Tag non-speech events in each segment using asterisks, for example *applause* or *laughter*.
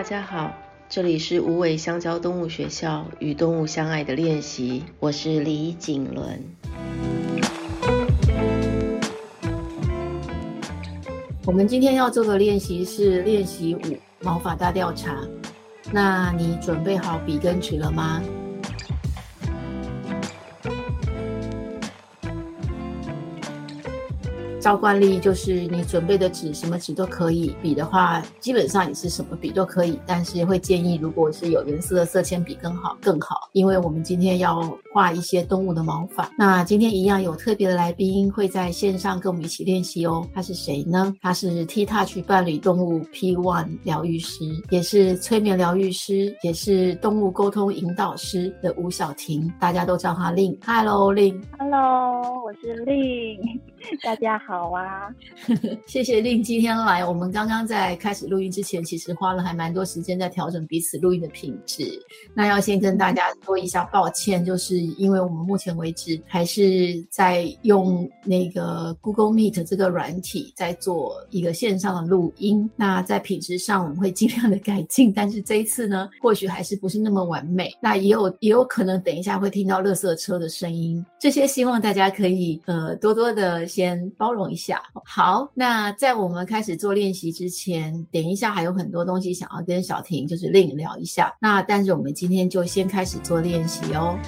大家好，这里是无尾香蕉动物学校与动物相爱的练习，我是李景伦。我们今天要做的练习是练习五毛发大调查，那你准备好笔跟纸了吗？照惯例就是你准备的纸，什么纸都可以。笔的话，基本上也是什么笔都可以，但是会建议如果是有颜色的色铅笔更好更好，因为我们今天要画一些动物的毛发。那今天一样有特别的来宾会在线上跟我们一起练习哦。他是谁呢？他是 T Touch 伴侣动物 P One 疗愈师，也是催眠疗愈师，也是动物沟通引导师的吴晓婷，大家都叫他令。Hello，令。Hello，我是令。大家好。好啊，*laughs* 谢谢令今天来。我们刚刚在开始录音之前，其实花了还蛮多时间在调整彼此录音的品质。那要先跟大家说一下抱歉，就是因为我们目前为止还是在用那个 Google Meet 这个软体在做一个线上的录音。那在品质上我们会尽量的改进，但是这一次呢，或许还是不是那么完美。那也有也有可能等一下会听到垃圾车的声音，这些希望大家可以呃多多的先包容。一下好，那在我们开始做练习之前，等一下还有很多东西想要跟小婷就是另聊一下。那但是我们今天就先开始做练习哦。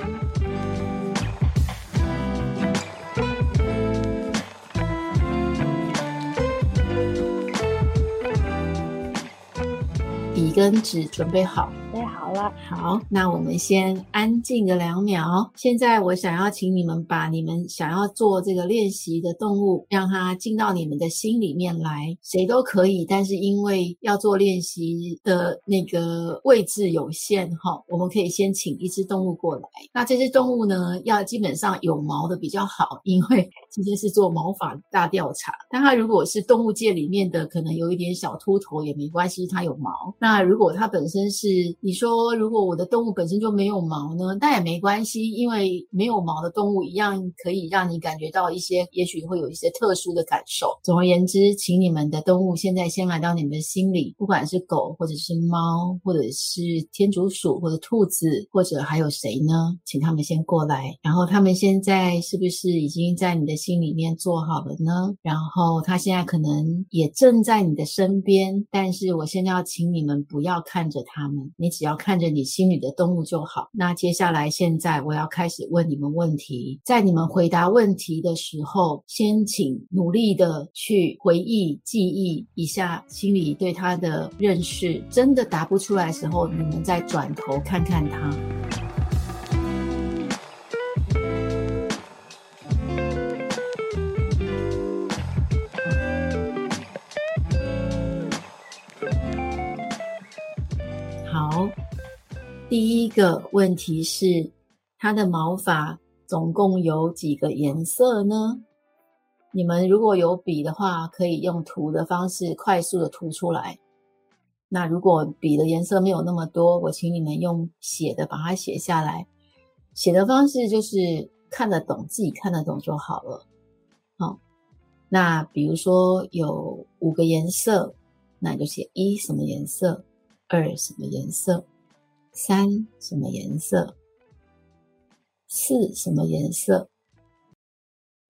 笔跟纸准备好。好了，好，那我们先安静个两秒。现在我想要请你们把你们想要做这个练习的动物，让它进到你们的心里面来，谁都可以。但是因为要做练习的那个位置有限，哈，我们可以先请一只动物过来。那这只动物呢，要基本上有毛的比较好，因为今天是做毛发大调查。但它如果是动物界里面的，可能有一点小秃头也没关系，它有毛。那如果它本身是你说。如果我的动物本身就没有毛呢，但也没关系，因为没有毛的动物一样可以让你感觉到一些，也许会有一些特殊的感受。总而言之，请你们的动物现在先来到你们的心里，不管是狗或者是猫，或者是天竺鼠或者兔子，或者还有谁呢？请他们先过来。然后他们现在是不是已经在你的心里面做好了呢？然后他现在可能也正在你的身边，但是我现在要请你们不要看着他们，你只要。看着你心里的动物就好。那接下来，现在我要开始问你们问题。在你们回答问题的时候，先请努力的去回忆、记忆一下心里对他的认识。真的答不出来的时候，你们再转头看看他。第一个问题是，它的毛发总共有几个颜色呢？你们如果有笔的话，可以用涂的方式快速的涂出来。那如果笔的颜色没有那么多，我请你们用写的把它写下来。写的方式就是看得懂，自己看得懂就好了。好，那比如说有五个颜色，那你就写一什么颜色，二什么颜色。三什么颜色？四什么颜色？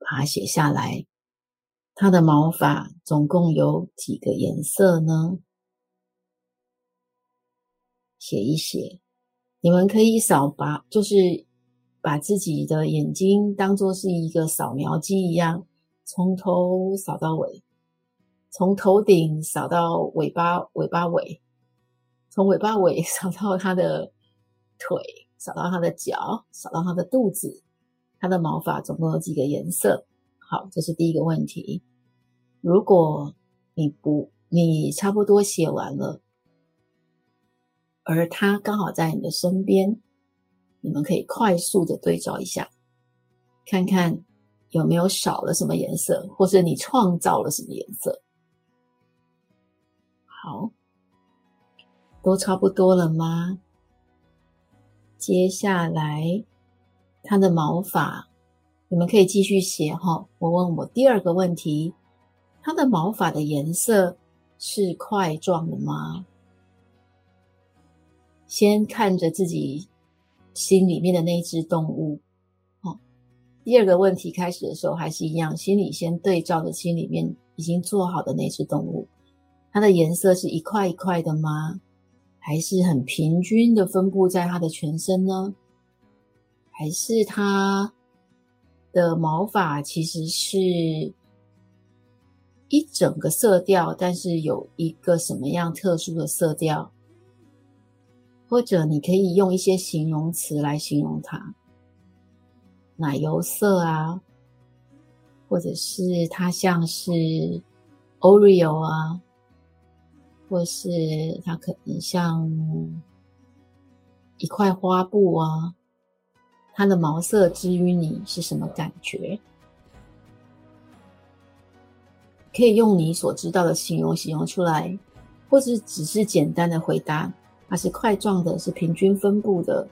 把它写下来。它的毛发总共有几个颜色呢？写一写。你们可以扫把，就是把自己的眼睛当作是一个扫描机一样，从头扫到尾，从头顶扫到尾巴，尾巴尾。从尾巴尾 *laughs* 扫到它的腿，扫到它的脚，扫到它的肚子，它的毛发总共有几个颜色？好，这是第一个问题。如果你不，你差不多写完了，而它刚好在你的身边，你们可以快速的对照一下，看看有没有少了什么颜色，或是你创造了什么颜色。好。都差不多了吗？接下来，它的毛发，你们可以继续写哈。我问我第二个问题，它的毛发的颜色是块状的吗？先看着自己心里面的那只动物。哦，第二个问题开始的时候还是一样，心里先对照着心里面已经做好的那只动物，它的颜色是一块一块的吗？还是很平均的分布在它的全身呢？还是它的毛发其实是一整个色调，但是有一个什么样特殊的色调？或者你可以用一些形容词来形容它，奶油色啊，或者是它像是 Oreo 啊，或是它可能像一块花布啊，它的毛色之于你是什么感觉？可以用你所知道的形容形容出来，或者只是简单的回答。它是块状的，是平均分布的，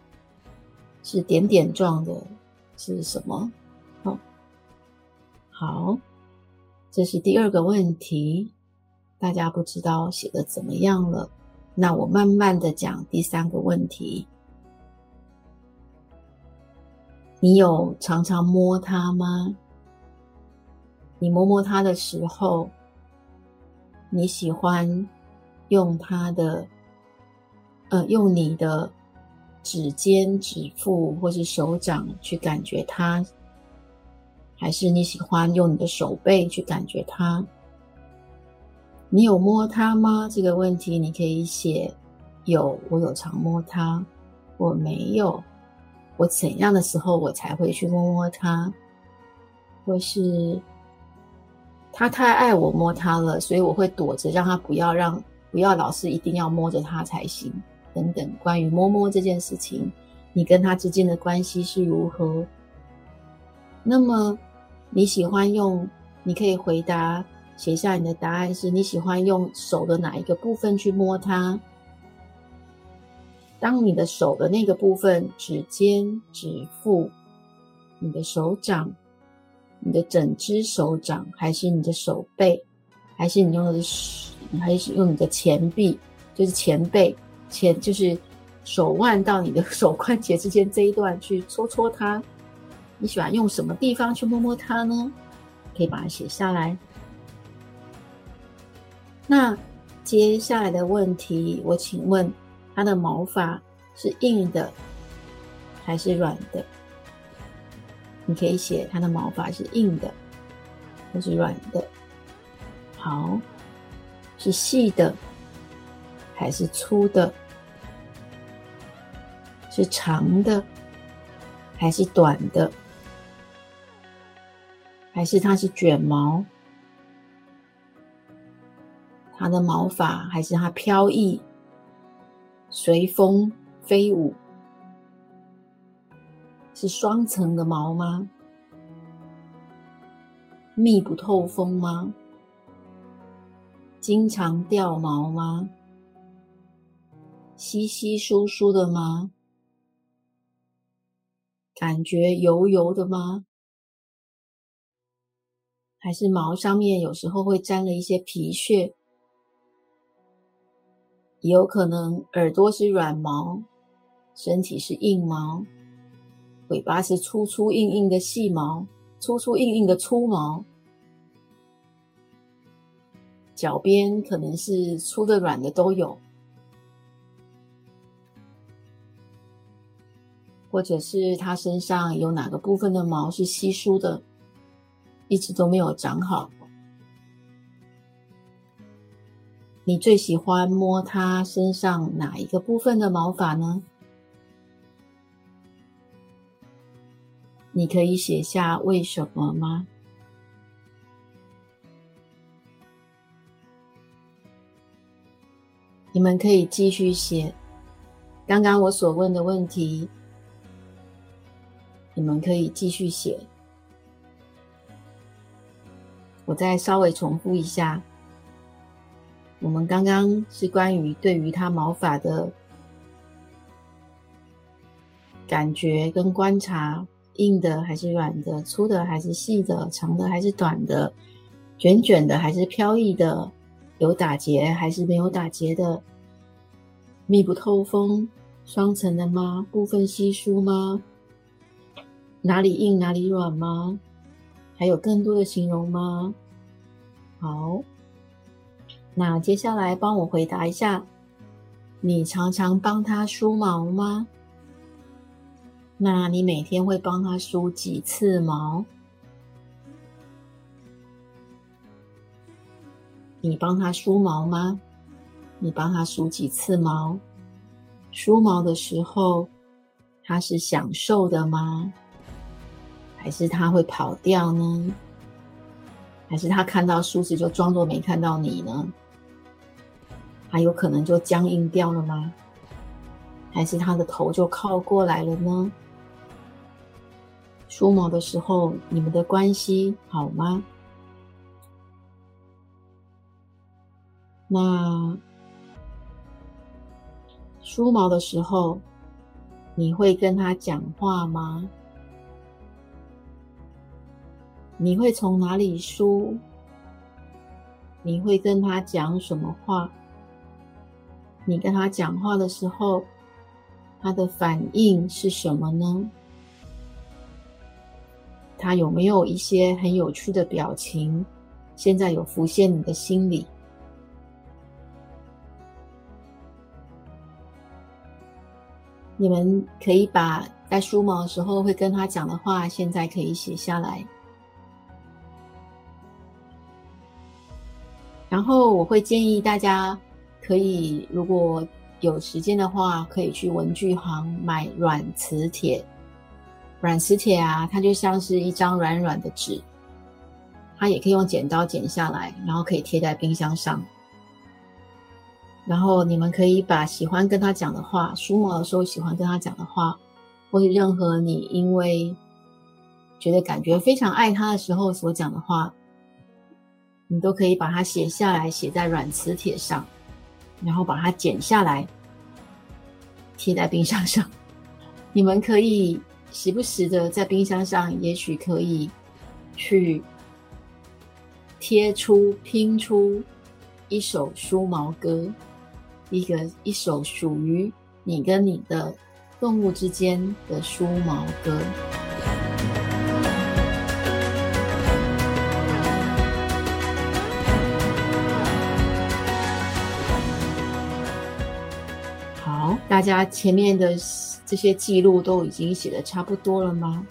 是点点状的，是什么？哦，好，这是第二个问题，大家不知道写的怎么样了？那我慢慢的讲第三个问题。你有常常摸它吗？你摸摸它的时候，你喜欢用它的？呃，用你的指尖、指腹或是手掌去感觉它，还是你喜欢用你的手背去感觉它？你有摸它吗？这个问题你可以写有，我有常摸它，我没有，我怎样的时候我才会去摸摸它？或是他太爱我摸它了，所以我会躲着，让他不要让不要老是一定要摸着它才行。等等，关于摸摸这件事情，你跟他之间的关系是如何？那么你喜欢用？你可以回答，写下你的答案是你喜欢用手的哪一个部分去摸它？当你的手的那个部分，指尖、指腹、你的手掌、你的整只手掌，还是你的手背，还是你用的是，还是用你的前臂，就是前背？前就是手腕到你的 *laughs* 手关节之间这一段去搓搓它，你喜欢用什么地方去摸摸它呢？可以把它写下来。那接下来的问题，我请问它的毛发是硬的还是软的？你可以写它的毛发是硬的还是软的？好，是细的。还是粗的，是长的，还是短的，还是它是卷毛？它的毛发还是它飘逸，随风飞舞？是双层的毛吗？密不透风吗？经常掉毛吗？稀稀疏疏的吗？感觉油油的吗？还是毛上面有时候会沾了一些皮屑？也有可能耳朵是软毛，身体是硬毛，尾巴是粗粗硬硬的细毛，粗粗硬硬的粗毛，脚边可能是粗的软的都有。或者是它身上有哪个部分的毛是稀疏的，一直都没有长好。你最喜欢摸它身上哪一个部分的毛发呢？你可以写下为什么吗？你们可以继续写刚刚我所问的问题。你们可以继续写，我再稍微重复一下。我们刚刚是关于对于它毛发的感觉跟观察，硬的还是软的，粗的还是细的，长的还是短的，卷卷的还是飘逸的，有打结还是没有打结的，密不透风双层的吗？部分稀疏吗？哪里硬哪里软吗？还有更多的形容吗？好，那接下来帮我回答一下，你常常帮他梳毛吗？那你每天会帮他梳几次毛？你帮他梳毛吗？你帮他梳几次毛？梳毛的时候，他是享受的吗？还是他会跑掉呢？还是他看到梳子就装作没看到你呢？他有可能就僵硬掉了吗？还是他的头就靠过来了呢？梳毛的时候，你们的关系好吗？那梳毛的时候，你会跟他讲话吗？你会从哪里梳？你会跟他讲什么话？你跟他讲话的时候，他的反应是什么呢？他有没有一些很有趣的表情？现在有浮现你的心里？你们可以把在梳毛的时候会跟他讲的话，现在可以写下来。然后我会建议大家，可以如果有时间的话，可以去文具行买软磁铁。软磁铁啊，它就像是一张软软的纸，它也可以用剪刀剪下来，然后可以贴在冰箱上。然后你们可以把喜欢跟他讲的话，书末的时候喜欢跟他讲的话，或是任何你因为觉得感觉非常爱他的时候所讲的话。你都可以把它写下来，写在软磁铁上，然后把它剪下来，贴在冰箱上。*laughs* 你们可以时不时的在冰箱上，也许可以去贴出、拼出一首梳毛歌，一个一首属于你跟你的动物之间的梳毛歌。大家前面的这些记录都已经写的差不多了吗？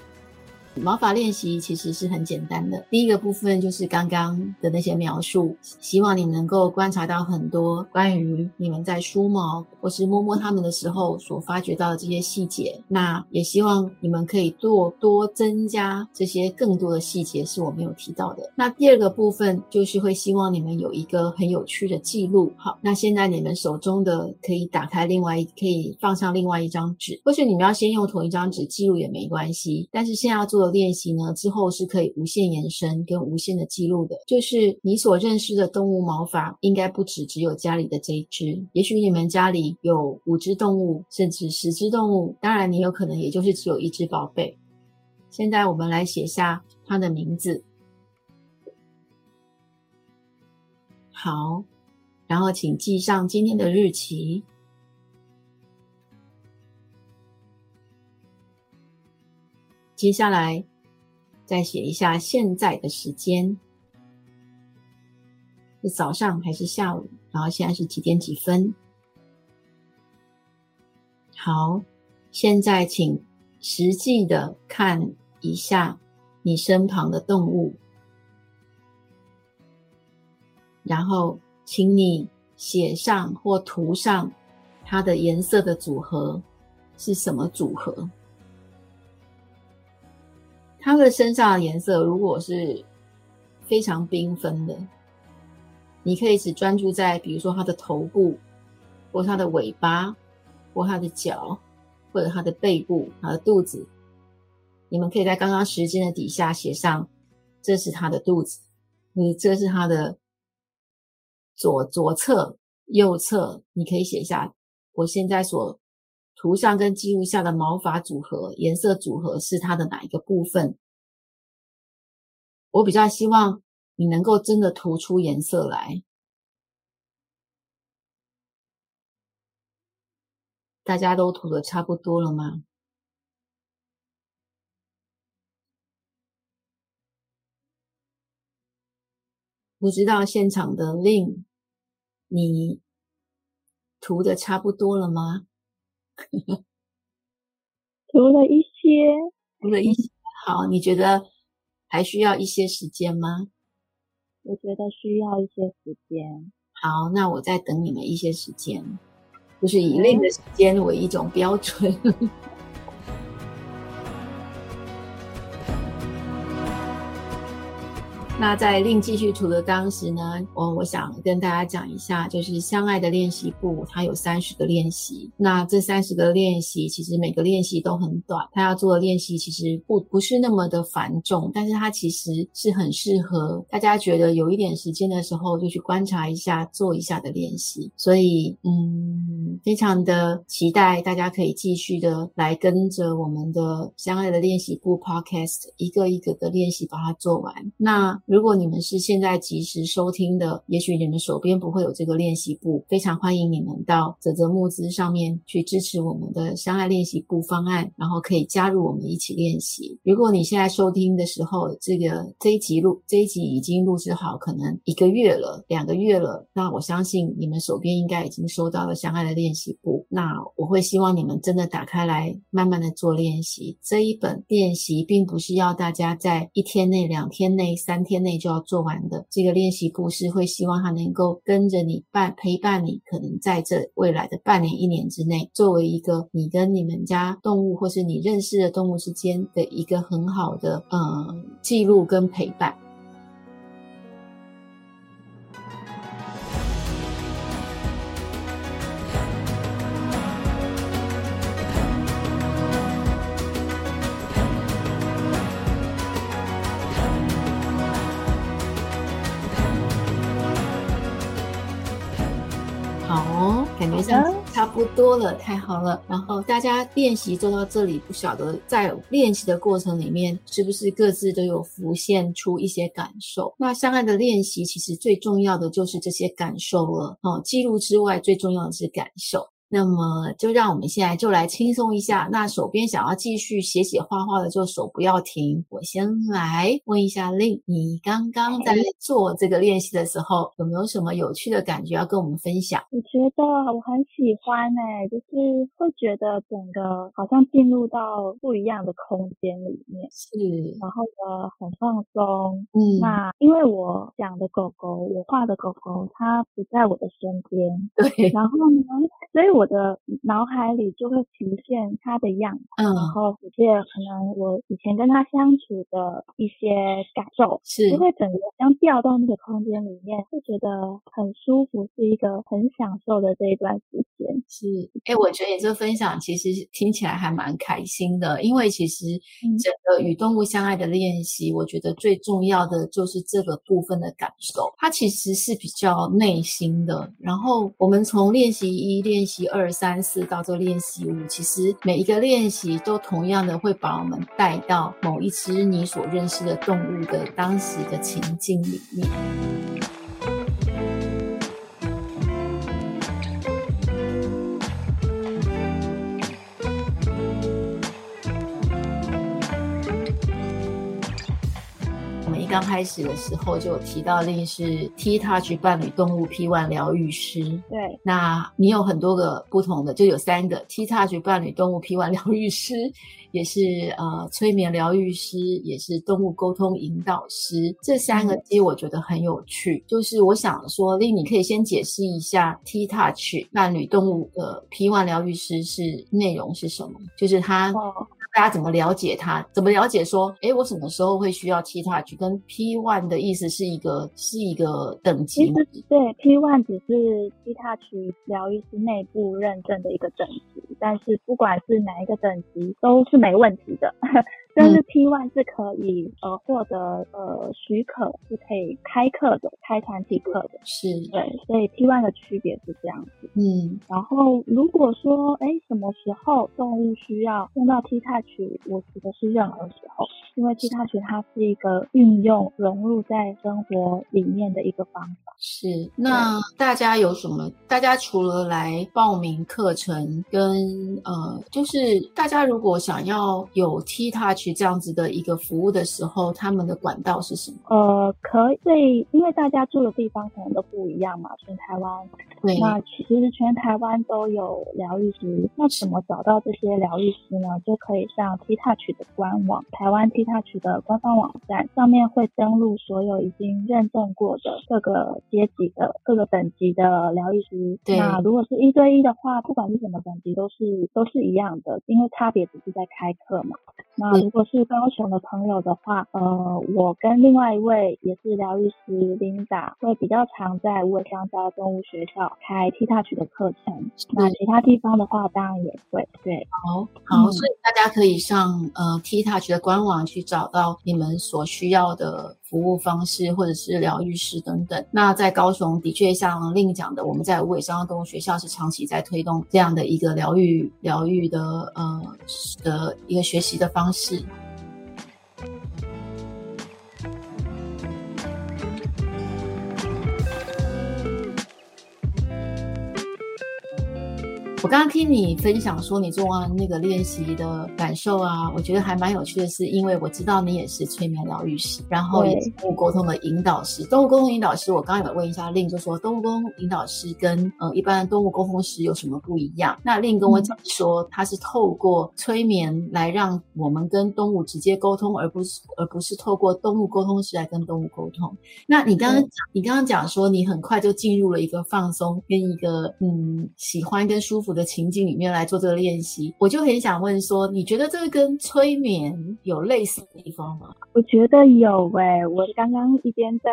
毛发练习其实是很简单的。第一个部分就是刚刚的那些描述，希望你能够观察到很多关于你们在梳毛或是摸摸它们的时候所发觉到的这些细节。那也希望你们可以多多增加这些更多的细节是我没有提到的。那第二个部分就是会希望你们有一个很有趣的记录。好，那现在你们手中的可以打开另外一，可以放上另外一张纸，或许你们要先用同一张纸记录也没关系。但是现在要做的练习呢，之后是可以无限延伸跟无限的记录的。就是你所认识的动物毛发，应该不止只有家里的这一只。也许你们家里有五只动物，甚至十只动物。当然，你有可能也就是只有一只宝贝。现在我们来写下它的名字。好，然后请记上今天的日期。接下来，再写一下现在的时间，是早上还是下午？然后现在是几点几分？好，现在请实际的看一下你身旁的动物，然后请你写上或涂上它的颜色的组合是什么组合？它的身上的颜色如果是非常缤纷的，你可以只专注在，比如说它的头部，或它的尾巴，或它的脚，或者它的背部、它的肚子。你们可以在刚刚时间的底下写上，这是它的肚子，你这是它的左左侧、右侧，你可以写下我现在所。图上跟记录下的毛发组合、颜色组合是它的哪一个部分？我比较希望你能够真的涂出颜色来。大家都涂的差不多了吗？不知道现场的 Lin，你涂的差不多了吗？*laughs* 涂了一些，读了一些。好，你觉得还需要一些时间吗？我觉得需要一些时间。好，那我再等你们一些时间，就是以 Lin 的时间为一种标准。那在另继续涂的当时呢，我我想跟大家讲一下，就是相爱的练习部，它有三十个练习。那这三十个练习，其实每个练习都很短，它要做的练习其实不不是那么的繁重，但是它其实是很适合大家觉得有一点时间的时候就去观察一下、做一下的练习。所以，嗯，非常的期待大家可以继续的来跟着我们的相爱的练习簿 Podcast 一个一个的练习把它做完。那如果你们是现在及时收听的，也许你们手边不会有这个练习簿，非常欢迎你们到泽泽募资上面去支持我们的相爱练习簿方案，然后可以加入我们一起练习。如果你现在收听的时候，这个这一集录这一集已经录制好，可能一个月了、两个月了，那我相信你们手边应该已经收到了相爱的练习簿。那我会希望你们真的打开来，慢慢的做练习。这一本练习并不是要大家在一天内、两天内、三天内就要做完的这个练习簿，是会希望它能够跟着你伴陪伴你，可能在这未来的半年、一年之内，作为一个你跟你们家动物或是你认识的动物之间的一个很好的呃记录跟陪伴。感觉上差不多了，太好了。然后大家练习做到这里，不晓得在练习的过程里面，是不是各自都有浮现出一些感受？那相爱的练习其实最重要的就是这些感受了。哦，记录之外，最重要的是感受。那么就让我们现在就来轻松一下。那手边想要继续写写画画的，就手不要停。我先来问一下 Lin，你刚刚在做这个练习的时候，有没有什么有趣的感觉要跟我们分享？我觉得我很喜欢哎、欸，就是会觉得整个好像进入到不一样的空间里面，是，然后呢很放松。嗯，那因为我养的狗狗，我画的狗狗，它不在我的身边，对，然后呢，所以我。我的脑海里就会浮现他的样子，嗯，然后浮现可能我以前跟他相处的一些感受，是，就会整个像掉到那个空间里面，会觉得很舒服，是一个很享受的这一段时间。是，哎，我觉得你这分享其实听起来还蛮开心的，因为其实整个与动物相爱的练习，我觉得最重要的就是这个部分的感受，它其实是比较内心的。然后我们从练习一练习。二三四到做练习五，其实每一个练习都同样的会把我们带到某一只你所认识的动物的当时的情境里面。刚开始的时候就有提到，Lin 是 T-Touch 伴侣动物 P-1 疗愈师。对，那你有很多个不同的，就有三个 T-Touch 伴侣动物 P-1 疗愈师，也是呃催眠疗愈师，也是动物沟通引导师。这三个其实我觉得很有趣。就是我想说，Lin 你可以先解释一下 T-Touch 伴侣动物的 P-1 疗愈师是内容是什么？就是他。哦大家怎么了解他？怎么了解说，诶，我什么时候会需要 T-Touch？跟 P-1 的意思是一个是一个等级其实？对 P one 只是 T-Touch 疗愈师内部认证的一个等级，但是不管是哪一个等级都是没问题的。但是 T one 是可以呃获得呃许可，是可以开课的，开团体课的。是对，所以 T one 的区别是这样子。嗯，然后如果说哎什么时候动物需要用到 T touch，我觉得是任何时候，因为 T touch 它是一个运用融入在生活里面的一个方法。是，那大家有什么？大家除了来报名课程跟呃，就是大家如果想要有 T touch 这样子的一个服务的时候，他们的管道是什么？呃，可以，因为大家住的地方可能都不一样嘛，全台湾。对。那其实全台湾都有疗愈师，那怎么找到这些疗愈师呢？就可以上 T touch 的官网，台湾 T touch 的官方网站上面会登录所有已经认证过的各个。阶级的各个等级的疗愈师，对，那如果是一对一的话，不管是什么等级，都是都是一样的，因为差别只是在开课嘛。那如果是高雄的朋友的话，呃，我跟另外一位也是疗愈师 Linda 会比较常在无尾香蕉动物学校开 T Touch 的课程。那其他地方的话，当然也会。对，好，好，嗯，所以大家可以上呃 T Touch 的官网去找到你们所需要的。服务方式或者是疗愈师等等，那在高雄的确像令讲的，我们在无尾香蕉动物学校是长期在推动这样的一个疗愈疗愈的呃的一个学习的方式。我刚刚听你分享说你做完那个练习的感受啊，我觉得还蛮有趣的是，因为我知道你也是催眠疗愈师，然后也是动物沟通的引导师。动物沟通引导师，我刚刚有问一下令，就说动物沟通引导师跟呃一般的动物沟通师有什么不一样？那令跟我讲说，他是透过催眠来让我们跟动物直接沟通，而不是而不是透过动物沟通师来跟动物沟通。那你刚刚讲，你刚刚讲说你很快就进入了一个放松跟一个嗯喜欢跟舒服。的情境里面来做这个练习，我就很想问说，你觉得这个跟催眠有类似的地方吗？我觉得有诶、欸，我刚刚一边在。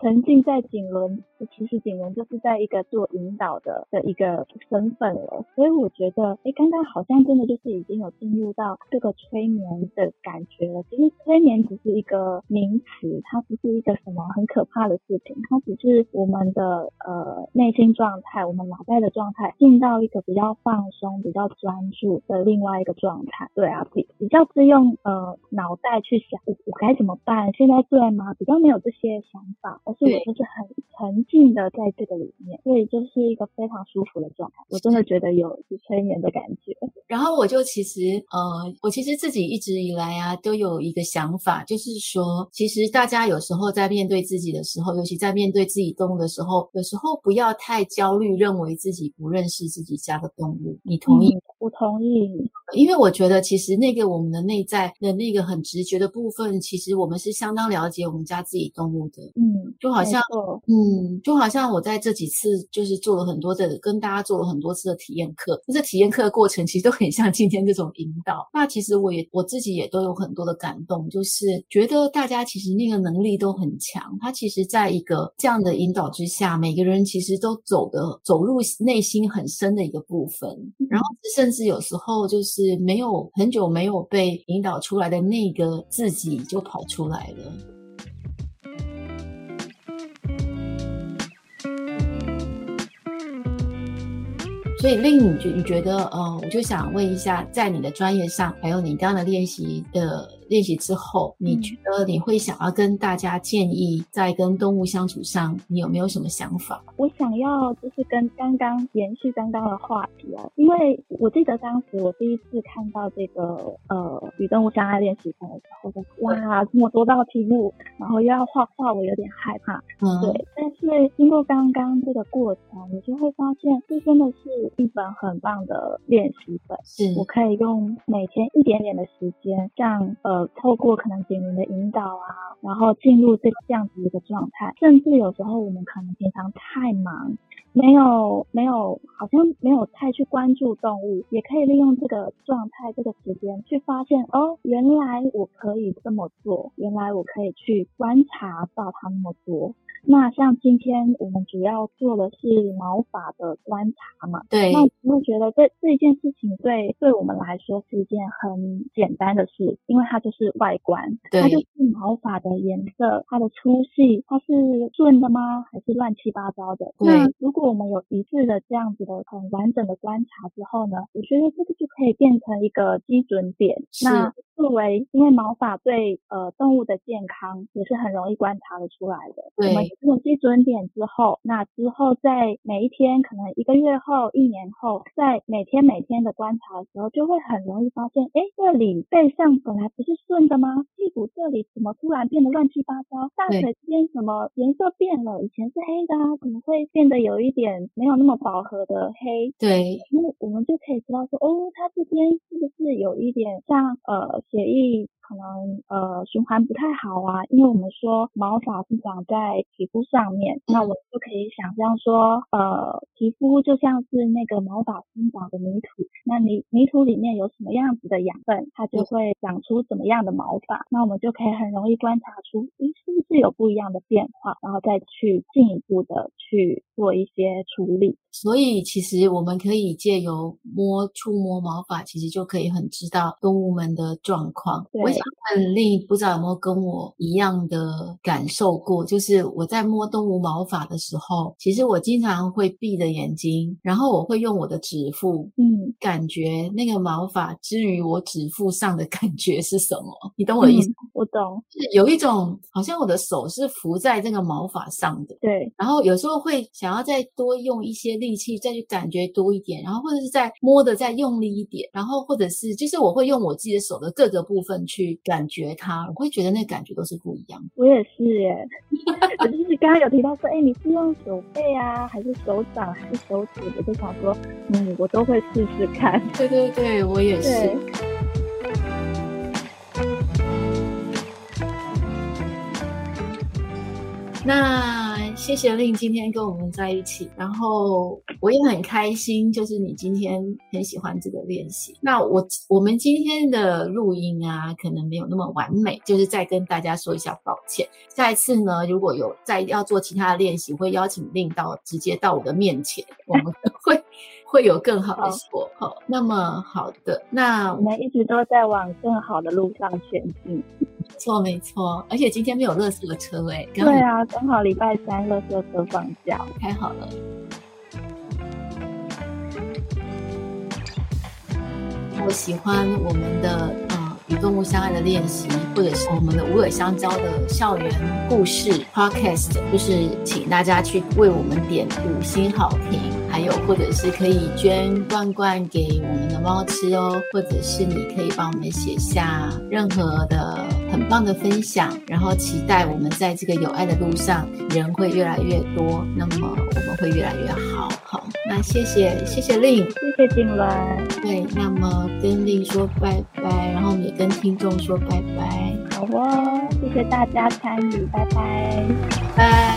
沉浸在景伦，其实景伦就是在一个做引导的的一个身份了，所以我觉得，哎，刚刚好像真的就是已经有进入到这个催眠的感觉了。其实催眠只是一个名词，它不是一个什么很可怕的事情，它只是我们的呃内心状态，我们脑袋的状态进到一个比较放松、比较专注的另外一个状态。对啊，比比较是用呃脑袋去想我，我该怎么办，现在对吗？比较没有这些想法。所以我就是很沉浸的在这个里面，所以就是一个非常舒服的状态。我真的觉得有是催眠的感觉。然后我就其实呃，我其实自己一直以来啊，都有一个想法，就是说，其实大家有时候在面对自己的时候，尤其在面对自己动物的时候，有时候不要太焦虑，认为自己不认识自己家的动物。你同意？我、嗯、同意。因为我觉得其实那个我们的内在的那个很直觉的部分，其实我们是相当了解我们家自己动物的。嗯。就好像，嗯，就好像我在这几次就是做了很多的，跟大家做了很多次的体验课，这体验课的过程其实都很像今天这种引导。那其实我也我自己也都有很多的感动，就是觉得大家其实那个能力都很强。他其实在一个这样的引导之下，每个人其实都走的走入内心很深的一个部分，然后甚是有时候就是没有很久没有被引导出来的那个自己就跑出来了。所以令你觉你觉得，呃，我就想问一下，在你的专业上，还有你这样的练习的。练习之后，你觉得你会想要跟大家建议，在跟动物相处上，你有没有什么想法？我想要就是跟刚刚延续刚刚的话题啊，因为我记得当时我第一次看到这个呃与动物相爱练习课的时候，就哇这么多道题目，然后又要画画，我有点害怕。嗯，对。但是经过刚刚这个过程，你就会发现，这真的是一本很棒的练习本。是我可以用每天一点点的时间，像呃。呃，透过可能景伦的引导啊，然后进入这这样子一个状态，甚至有时候我们可能平常太忙。没有没有，好像没有太去关注动物，也可以利用这个状态、这个时间去发现哦，原来我可以这么做，原来我可以去观察到它那么多。那像今天我们主要做的是毛发的观察嘛，对。那我会觉得这这一件事情对对我们来说是一件很简单的事，因为它就是外观，对，它就是毛发的颜色、它的粗细，它是顺的吗？还是乱七八糟的？对。那如果我们有一致的这样子的很完整的观察之后呢，我觉得这个就可以变成一个基准点。那作为，因为毛发对呃动物的健康也是很容易观察的出来的。对。我们这个基准点之后，那之后在每一天，可能一个月后、一年后，在每天每天的观察的时候，就会很容易发现，哎，这里背上本来不是顺的吗？屁股这里怎么突然变得乱七八糟？大腿这边怎么颜色变了？以前是黑的啊，怎么会变得有一点没有那么饱和的黑？对，那我们就可以知道说，哦，它这边是不是有一点像呃写意。可能呃循环不太好啊，因为我们说毛发是长在皮肤上面，那我们就可以想象说，呃，皮肤就像是那个毛发生长的泥土，那泥泥土里面有什么样子的养分，它就会长出怎么样的毛发，那我们就可以很容易观察出，咦，是不是有不一样的变化，然后再去进一步的去做一些处理。所以其实我们可以借由摸触摸毛发，其实就可以很知道动物们的状况。对。很令不知道有没有跟我一样的感受过，就是我在摸动物毛发的时候，其实我经常会闭着眼睛，然后我会用我的指腹，嗯，感觉那个毛发之于我指腹上的感觉是什么？你懂我的意思？嗯，我懂，有一种好像我的手是浮在这个毛发上的，对。然后有时候会想要再多用一些力气，再去感觉多一点，然后或者是再摸的再用力一点，然后或者是就是我会用我自己的手的各个部分去。感觉它，我会觉得那感觉都是不一样。我也是耶，*laughs* 我就是刚刚有提到说，哎，你是用手背啊，还是手掌，还是手指？我就想说，嗯，我都会试试看。对对对，我也是。那。谢谢令今天跟我们在一起，然后我也很开心，就是你今天很喜欢这个练习。那我我们今天的录音啊，可能没有那么完美，就是再跟大家说一下抱歉。下一次呢，如果有再要做其他的练习，我会邀请令到直接到我的面前，我们 *laughs* 会会有更好的效果。好，那么好的，那我们一直都在往更好的路上前进。没错，没错，而且今天没有垃圾车哎。对啊，刚好礼拜三垃圾车放假，太好了。我喜欢我们的呃与动物相爱的练习，或者是我们的无耳香蕉的校园故事 Podcast，就是请大家去为我们点五星好评。还有，或者是可以捐罐罐给我们的猫吃哦，或者是你可以帮我们写下任何的很棒的分享，然后期待我们在这个有爱的路上，人会越来越多，那么我们会越来越好。好，那谢谢，谢谢令，谢谢静伦。对，那么跟令说拜拜，然后我们也跟听众说拜拜。好哦，谢谢大家参与，拜拜，拜。